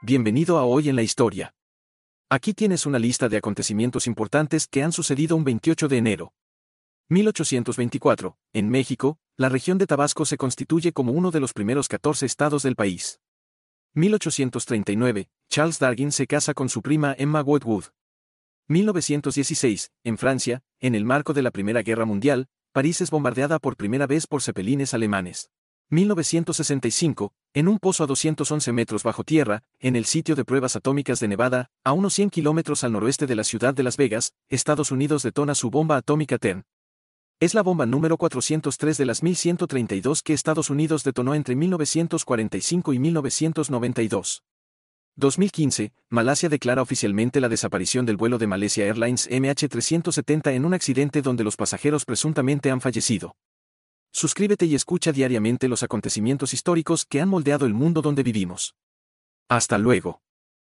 Bienvenido a Hoy en la Historia. Aquí tienes una lista de acontecimientos importantes que han sucedido un 28 de enero. 1824, en México, la región de Tabasco se constituye como uno de los primeros 14 estados del país. 1839, Charles Darwin se casa con su prima Emma Woodwood. 1916, en Francia, en el marco de la Primera Guerra Mundial, París es bombardeada por primera vez por cepelines alemanes. 1965, en un pozo a 211 metros bajo tierra, en el sitio de pruebas atómicas de Nevada, a unos 100 kilómetros al noroeste de la ciudad de Las Vegas, Estados Unidos detona su bomba atómica TERN. Es la bomba número 403 de las 1132 que Estados Unidos detonó entre 1945 y 1992. 2015, Malasia declara oficialmente la desaparición del vuelo de Malaysia Airlines MH370 en un accidente donde los pasajeros presuntamente han fallecido. Suscríbete y escucha diariamente los acontecimientos históricos que han moldeado el mundo donde vivimos. Hasta luego.